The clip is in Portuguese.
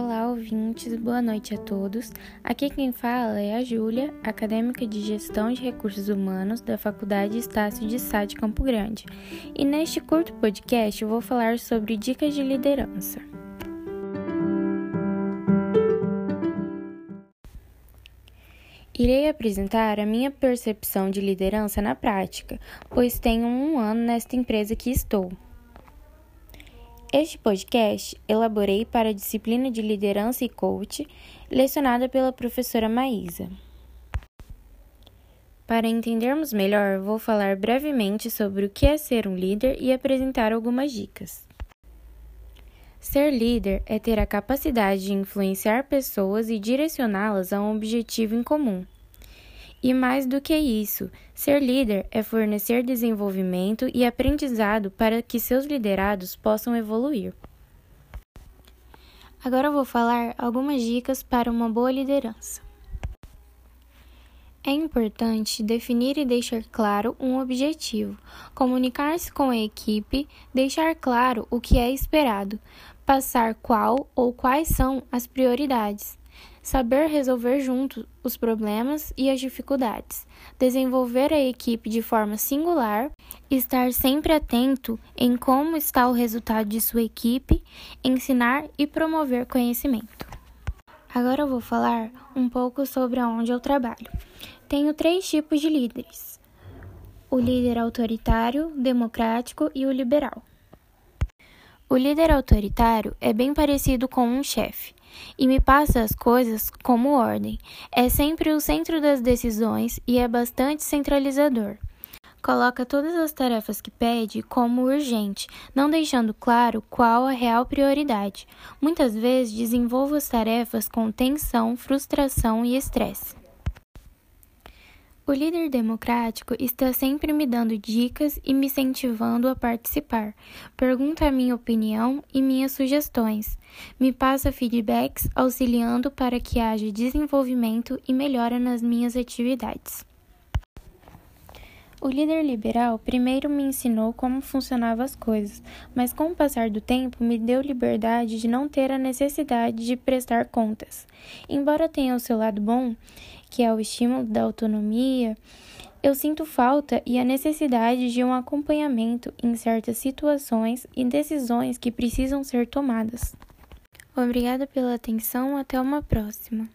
Olá, ouvintes, boa noite a todos. Aqui quem fala é a Júlia, acadêmica de Gestão de Recursos Humanos da Faculdade Estácio de Sá de Campo Grande. E neste curto podcast eu vou falar sobre dicas de liderança. Irei apresentar a minha percepção de liderança na prática, pois tenho um ano nesta empresa que estou. Este podcast elaborei para a disciplina de Liderança e Coach, lecionada pela professora Maísa. Para entendermos melhor, vou falar brevemente sobre o que é ser um líder e apresentar algumas dicas. Ser líder é ter a capacidade de influenciar pessoas e direcioná-las a um objetivo em comum. E mais do que isso, ser líder é fornecer desenvolvimento e aprendizado para que seus liderados possam evoluir. Agora vou falar algumas dicas para uma boa liderança. É importante definir e deixar claro um objetivo, comunicar-se com a equipe, deixar claro o que é esperado, passar qual ou quais são as prioridades, saber resolver juntos os problemas e as dificuldades, desenvolver a equipe de forma singular, estar sempre atento em como está o resultado de sua equipe, ensinar e promover conhecimento. Agora eu vou falar um pouco sobre aonde eu trabalho. Tenho três tipos de líderes: o líder autoritário, democrático e o liberal. O líder autoritário é bem parecido com um chefe e me passa as coisas como ordem. É sempre o centro das decisões e é bastante centralizador. Coloca todas as tarefas que pede como urgente, não deixando claro qual a real prioridade. Muitas vezes desenvolvo as tarefas com tensão, frustração e estresse. O líder democrático está sempre me dando dicas e me incentivando a participar. Pergunta a minha opinião e minhas sugestões. Me passa feedbacks auxiliando para que haja desenvolvimento e melhora nas minhas atividades. O líder liberal primeiro me ensinou como funcionavam as coisas, mas com o passar do tempo me deu liberdade de não ter a necessidade de prestar contas. Embora tenha o seu lado bom, que é o estímulo da autonomia, eu sinto falta e a necessidade de um acompanhamento em certas situações e decisões que precisam ser tomadas. Obrigada pela atenção, até uma próxima.